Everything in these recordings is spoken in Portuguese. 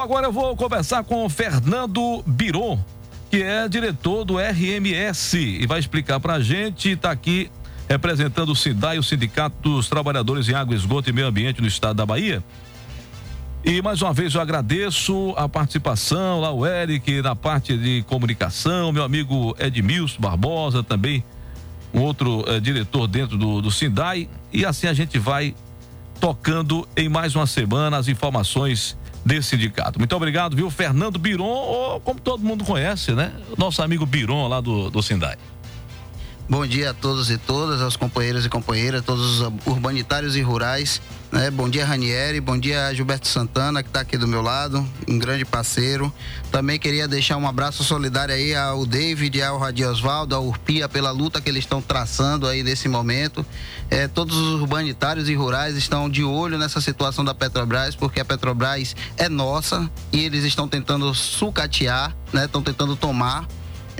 Agora eu vou conversar com o Fernando Biron, que é diretor do RMS e vai explicar para a gente. Está aqui representando o SINDAI, o Sindicato dos Trabalhadores em Água, Esgoto e Meio Ambiente no estado da Bahia. E mais uma vez eu agradeço a participação lá, o Eric, na parte de comunicação, meu amigo Edmilson Barbosa também, um outro eh, diretor dentro do, do Sindai. E assim a gente vai tocando em mais uma semana as informações desse sindicato. Muito obrigado, viu? Fernando Biron, ou como todo mundo conhece, né? Nosso amigo Biron lá do, do Sindai. Bom dia a todos e todas, aos companheiros e companheiras, todos os urbanitários e rurais. Né? Bom dia, Ranieri. Bom dia, Gilberto Santana, que está aqui do meu lado, um grande parceiro. Também queria deixar um abraço solidário aí ao David, ao Radi Osvaldo, ao Urpia, pela luta que eles estão traçando aí nesse momento. É, todos os urbanitários e rurais estão de olho nessa situação da Petrobras, porque a Petrobras é nossa e eles estão tentando sucatear, né? Estão tentando tomar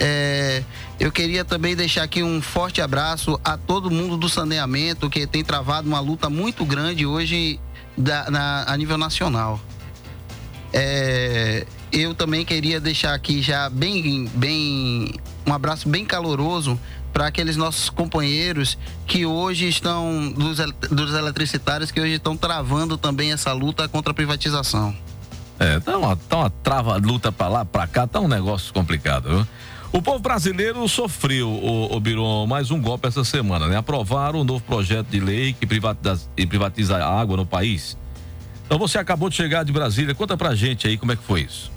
é, eu queria também deixar aqui um forte abraço a todo mundo do saneamento que tem travado uma luta muito grande hoje da, na, a nível nacional. É, eu também queria deixar aqui já bem, bem um abraço bem caloroso para aqueles nossos companheiros que hoje estão dos, dos eletricitários que hoje estão travando também essa luta contra a privatização. É, tá uma, tá uma trava luta para lá, para cá, tá um negócio complicado, viu? O povo brasileiro sofreu, o, o Biron, mais um golpe essa semana, né? Aprovaram um novo projeto de lei que privatiza, privatiza a água no país. Então você acabou de chegar de Brasília, conta pra gente aí como é que foi isso.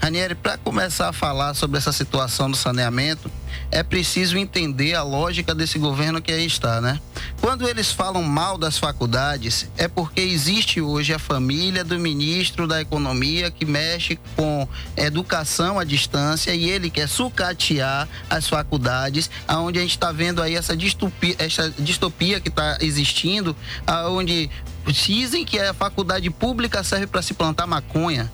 Ranieri, para começar a falar sobre essa situação do saneamento, é preciso entender a lógica desse governo que aí está, né? Quando eles falam mal das faculdades, é porque existe hoje a família do ministro da Economia que mexe com educação à distância e ele quer sucatear as faculdades, aonde a gente está vendo aí essa distopia, essa distopia que está existindo, aonde dizem que a faculdade pública serve para se plantar maconha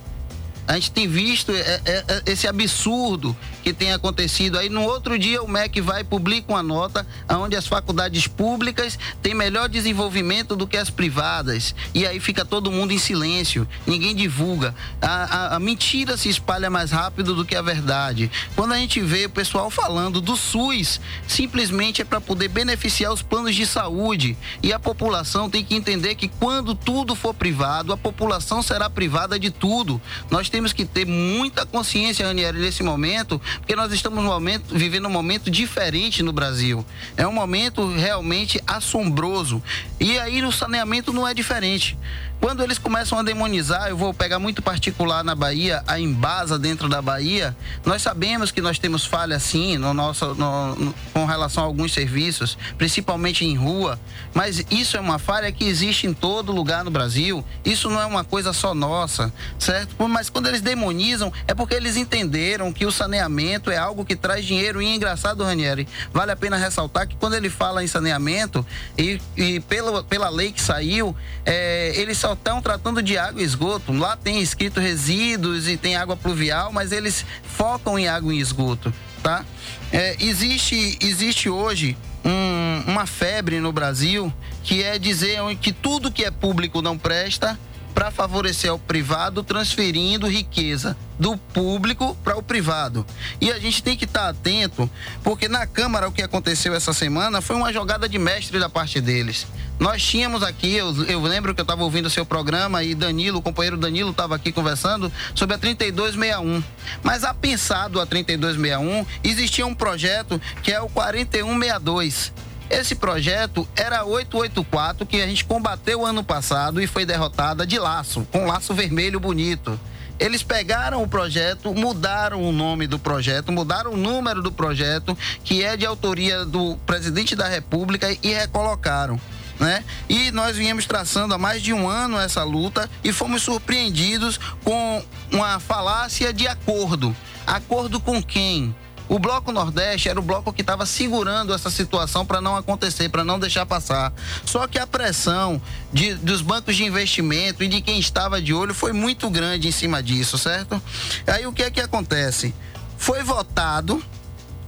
a gente tem visto é, é, é, esse absurdo que tem acontecido aí. No outro dia, o MEC vai e publica uma nota onde as faculdades públicas têm melhor desenvolvimento do que as privadas. E aí fica todo mundo em silêncio, ninguém divulga. A, a, a mentira se espalha mais rápido do que a verdade. Quando a gente vê o pessoal falando do SUS, simplesmente é para poder beneficiar os planos de saúde. E a população tem que entender que quando tudo for privado, a população será privada de tudo. Nós temos que ter muita consciência, Ranieri, nesse momento, porque nós estamos no momento, vivendo um momento diferente no Brasil. É um momento realmente assombroso. E aí o saneamento não é diferente. Quando eles começam a demonizar, eu vou pegar muito particular na Bahia, a Embasa dentro da Bahia, nós sabemos que nós temos falha sim no nosso, no, no, com relação a alguns serviços, principalmente em rua, mas isso é uma falha que existe em todo lugar no Brasil. Isso não é uma coisa só nossa, certo? Mas quando eles demonizam, é porque eles entenderam que o saneamento é algo que traz dinheiro. E engraçado, Ranieri, vale a pena ressaltar que quando ele fala em saneamento, e, e pela, pela lei que saiu, é, eles só estão tratando de água e esgoto. Lá tem escrito resíduos e tem água pluvial, mas eles focam em água e esgoto, tá? É, existe, existe hoje um, uma febre no Brasil que é dizer que tudo que é público não presta para favorecer o privado, transferindo riqueza do público para o privado. E a gente tem que estar tá atento, porque na Câmara o que aconteceu essa semana foi uma jogada de mestre da parte deles. Nós tínhamos aqui, eu, eu lembro que eu estava ouvindo o seu programa e Danilo, o companheiro Danilo, estava aqui conversando sobre a 3261. Mas apensado a 3261, existia um projeto que é o 4162. Esse projeto era 884 que a gente combateu ano passado e foi derrotada de laço, com laço vermelho bonito. Eles pegaram o projeto, mudaram o nome do projeto, mudaram o número do projeto, que é de autoria do presidente da República, e recolocaram né? E nós viemos traçando há mais de um ano essa luta e fomos surpreendidos com uma falácia de acordo. Acordo com quem? O Bloco Nordeste era o bloco que estava segurando essa situação para não acontecer, para não deixar passar. Só que a pressão de, dos bancos de investimento e de quem estava de olho foi muito grande em cima disso, certo? Aí o que é que acontece? Foi votado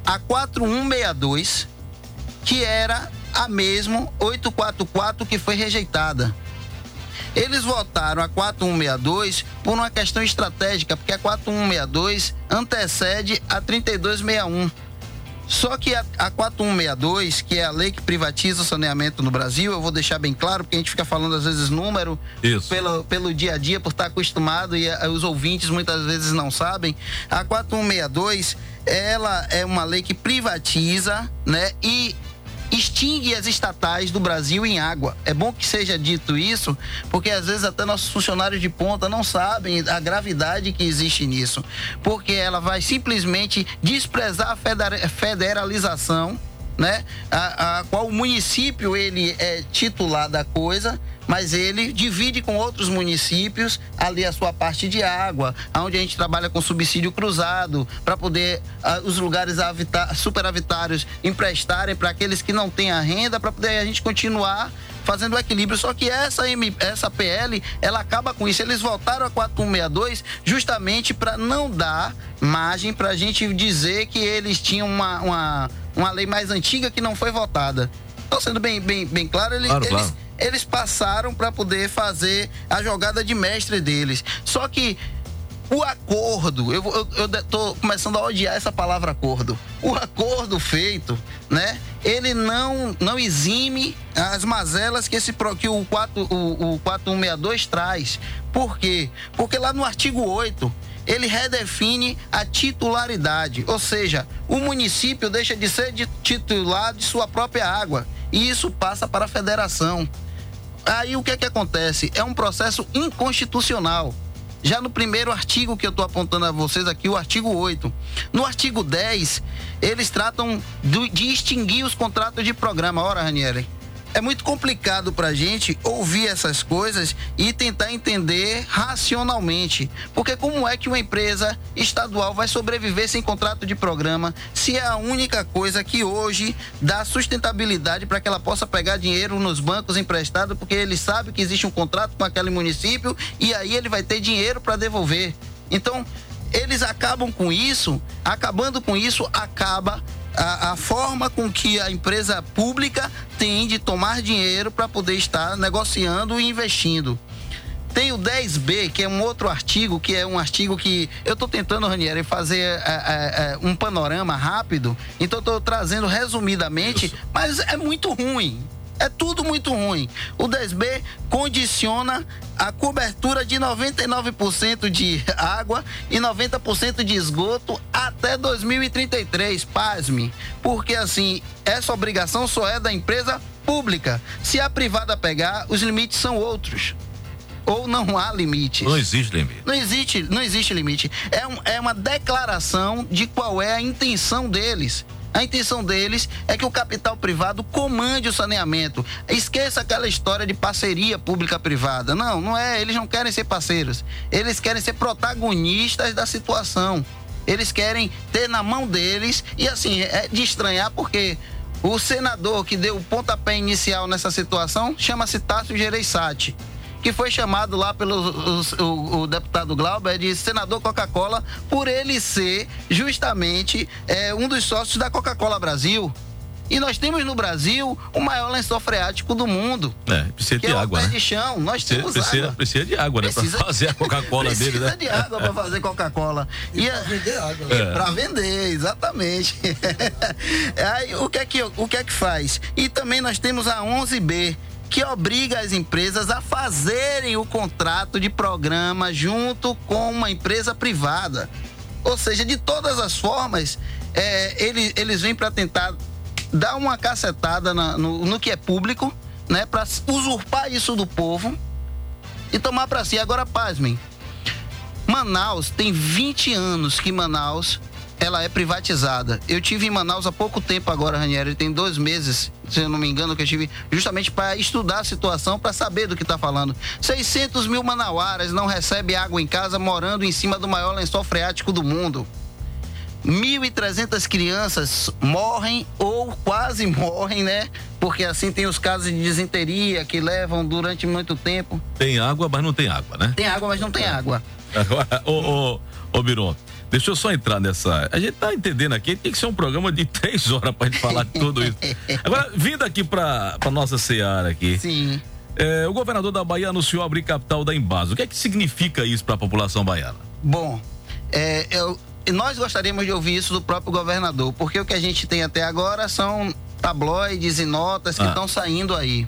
a 4162, que era a mesmo 844 que foi rejeitada. Eles votaram a 4162 por uma questão estratégica, porque a 4162 antecede a 3261. Só que a, a 4162, que é a lei que privatiza o saneamento no Brasil, eu vou deixar bem claro, porque a gente fica falando às vezes número pelo, pelo dia a dia, por estar acostumado e a, os ouvintes muitas vezes não sabem. A 4162, ela é uma lei que privatiza, né? E extingue as estatais do Brasil em água. É bom que seja dito isso, porque às vezes até nossos funcionários de ponta não sabem a gravidade que existe nisso. Porque ela vai simplesmente desprezar a federalização, né? A, a qual o município ele é titular da coisa mas ele divide com outros municípios ali a sua parte de água, onde a gente trabalha com subsídio cruzado, para poder uh, os lugares superavitários emprestarem para aqueles que não têm a renda, para poder a gente continuar fazendo o equilíbrio. Só que essa, M, essa PL, ela acaba com isso. Eles voltaram a 4162 justamente para não dar margem para a gente dizer que eles tinham uma, uma, uma lei mais antiga que não foi votada. Estou sendo bem, bem, bem claro, ele, claro, eles, claro eles passaram para poder fazer a jogada de mestre deles. Só que o acordo, eu, tô começando a odiar essa palavra acordo. O acordo feito, né? Ele não não exime as mazelas que esse que o 4 o, o 4162 traz. Por quê? Porque lá no artigo 8 ele redefine a titularidade, ou seja, o município deixa de ser titular de sua própria água e isso passa para a federação. Aí o que é que acontece? É um processo inconstitucional. Já no primeiro artigo que eu estou apontando a vocês aqui, o artigo 8. No artigo 10, eles tratam de extinguir os contratos de programa. Ora, Ranieri, é muito complicado para a gente ouvir essas coisas e tentar entender racionalmente. Porque como é que uma empresa estadual vai sobreviver sem contrato de programa se é a única coisa que hoje dá sustentabilidade para que ela possa pegar dinheiro nos bancos emprestado, porque ele sabe que existe um contrato com aquele município e aí ele vai ter dinheiro para devolver. Então, eles acabam com isso, acabando com isso, acaba a, a, forma com que a empresa pública tem de tomar dinheiro para poder estar negociando e investindo. Tem o 10B, que é um outro artigo, que é um artigo que eu estou tentando, Ranieri, fazer é, é, é, um panorama rápido, então estou trazendo resumidamente, Isso. mas é muito ruim. É tudo muito ruim. O 10B condiciona a cobertura de 99% de água e 90% de esgoto até 2033. Pasme. Porque assim, essa obrigação só é da empresa pública. Se a privada pegar, os limites são outros ou não há limites. Não existe limite. Não existe, não existe limite. É, um, é uma declaração de qual é a intenção deles. A intenção deles é que o capital privado comande o saneamento. Esqueça aquela história de parceria pública-privada. Não, não é. Eles não querem ser parceiros. Eles querem ser protagonistas da situação. Eles querem ter na mão deles. E assim, é de estranhar porque o senador que deu o pontapé inicial nessa situação chama-se Tássio Gereissati que foi chamado lá pelo o, o, o deputado Glauber de senador Coca-Cola por ele ser justamente é, um dos sócios da Coca-Cola Brasil. E nós temos no Brasil o maior lençol freático do mundo. É, precisa de é água. Né? de chão. Nós precisa, temos precisa, água. Precisa de água, né? Precisa, pra fazer a Coca-Cola dele, né? Precisa de água para fazer Coca-Cola. E, e para vender água. Né? É. Para vender, exatamente. Aí, o que, é que, o que é que faz? E também nós temos a 11B, que obriga as empresas a fazerem o contrato de programa junto com uma empresa privada. Ou seja, de todas as formas, é, eles, eles vêm para tentar dar uma cacetada na, no, no que é público, né, para usurpar isso do povo e tomar para si. Agora, pasmem. Manaus tem 20 anos que Manaus ela é privatizada. Eu tive em Manaus há pouco tempo agora, Ranieri, tem dois meses, se eu não me engano, que eu tive justamente para estudar a situação, para saber do que está falando. 600 mil manauaras não recebem água em casa morando em cima do maior lençol freático do mundo. 1.300 crianças morrem ou quase morrem, né? Porque assim tem os casos de desinteria que levam durante muito tempo. Tem água, mas não tem água, né? Tem água, mas não tem água. Agora, ô, ô, ô Biron, Deixa eu só entrar nessa. A gente tá entendendo aqui, tem que ser um programa de três horas pra gente falar de tudo isso. Agora, vindo aqui pra, pra nossa Seara aqui. Sim. É, o governador da Bahia anunciou abrir capital da Embasa. O que é que significa isso para a população baiana? Bom, é, eu, nós gostaríamos de ouvir isso do próprio governador, porque o que a gente tem até agora são tabloides e notas que estão ah. saindo aí.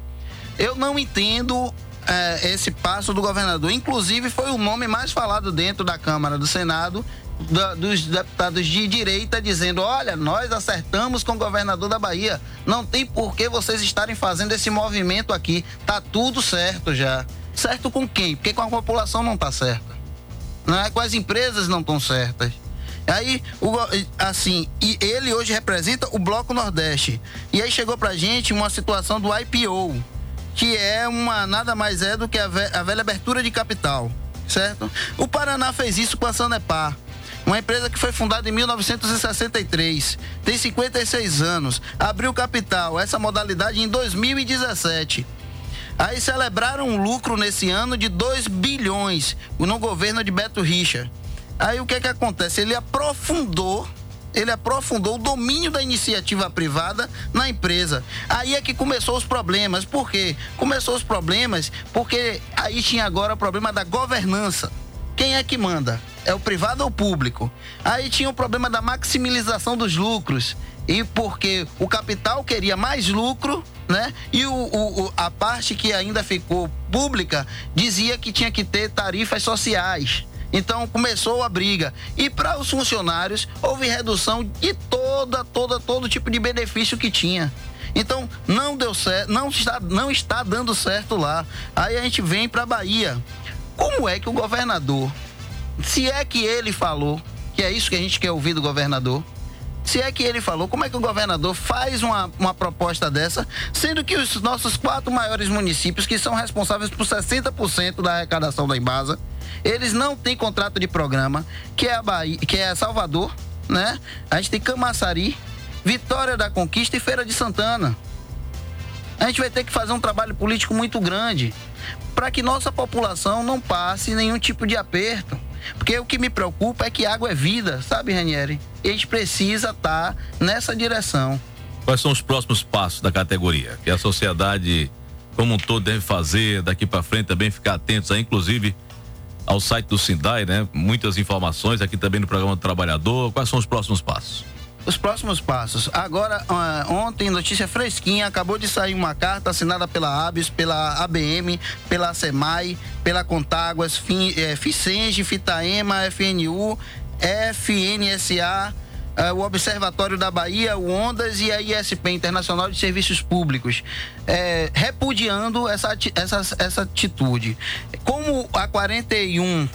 Eu não entendo é, esse passo do governador. Inclusive, foi o nome mais falado dentro da Câmara do Senado da, dos deputados de direita dizendo: olha, nós acertamos com o governador da Bahia. Não tem por que vocês estarem fazendo esse movimento aqui. Tá tudo certo já. Certo com quem? Porque com a população não tá certa. É? Com as empresas não estão certas. Aí, o, assim, e ele hoje representa o Bloco Nordeste. E aí chegou pra gente uma situação do IPO, que é uma nada mais é do que a, ve, a velha abertura de capital, certo? O Paraná fez isso com a Sanepar. Uma empresa que foi fundada em 1963, tem 56 anos, abriu capital, essa modalidade em 2017. Aí celebraram um lucro nesse ano de 2 bilhões no governo de Beto Richa. Aí o que é que acontece? Ele aprofundou ele aprofundou o domínio da iniciativa privada na empresa. Aí é que começou os problemas. Por quê? Começou os problemas porque aí tinha agora o problema da governança. Quem é que manda? É o privado ou o público? Aí tinha o problema da maximização dos lucros. E porque o capital queria mais lucro, né? E o, o, a parte que ainda ficou pública dizia que tinha que ter tarifas sociais. Então começou a briga. E para os funcionários houve redução de toda, toda, todo tipo de benefício que tinha. Então não deu certo, não está, não está dando certo lá. Aí a gente vem para Bahia. Como é que o governador, se é que ele falou, que é isso que a gente quer ouvir do governador, se é que ele falou, como é que o governador faz uma, uma proposta dessa, sendo que os nossos quatro maiores municípios, que são responsáveis por 60% da arrecadação da Embasa, eles não têm contrato de programa, que é a Bahia, que é Salvador, né? A gente tem Camaçari, Vitória da Conquista e Feira de Santana. A gente vai ter que fazer um trabalho político muito grande para que nossa população não passe nenhum tipo de aperto. Porque o que me preocupa é que água é vida, sabe, Ranieri? E a gente precisa estar tá nessa direção. Quais são os próximos passos da categoria? Que a sociedade como um todo deve fazer daqui para frente também ficar atentos aí, inclusive ao site do Sindai, né? Muitas informações aqui também no programa do Trabalhador. Quais são os próximos passos? Os próximos passos. Agora, uh, ontem, notícia fresquinha, acabou de sair uma carta assinada pela ABS, pela ABM, pela SEMAI, pela Contáguas, eh, Ficenge, Fitaema, FNU, FNSA, uh, o Observatório da Bahia, o Ondas e a ISP, Internacional de Serviços Públicos, é, repudiando essa, essa, essa atitude. Como a 41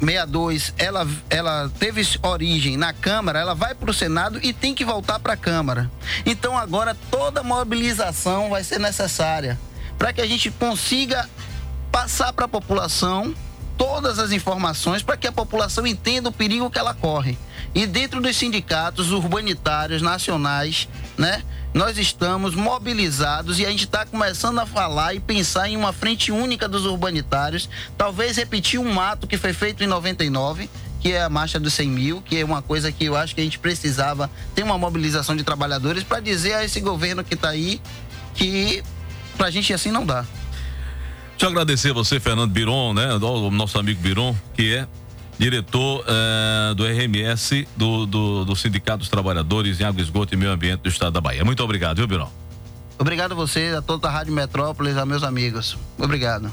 62, ela, ela teve origem na Câmara, ela vai para o Senado e tem que voltar para a Câmara. Então agora toda mobilização vai ser necessária para que a gente consiga passar para a população todas as informações para que a população entenda o perigo que ela corre. E dentro dos sindicatos urbanitários nacionais, né, nós estamos mobilizados e a gente está começando a falar e pensar em uma frente única dos urbanitários, talvez repetir um ato que foi feito em 99 que é a marcha dos 100 mil, que é uma coisa que eu acho que a gente precisava ter uma mobilização de trabalhadores para dizer a esse governo que está aí que para a gente assim não dá. Eu agradecer você, Fernando Biron, né? O nosso amigo Biron, que é diretor uh, do RMS, do, do, do, Sindicato dos Trabalhadores em Água, Esgoto e Meio Ambiente do Estado da Bahia. Muito obrigado, viu, Biron? Obrigado a você, a toda a Rádio Metrópolis, a meus amigos. Obrigado.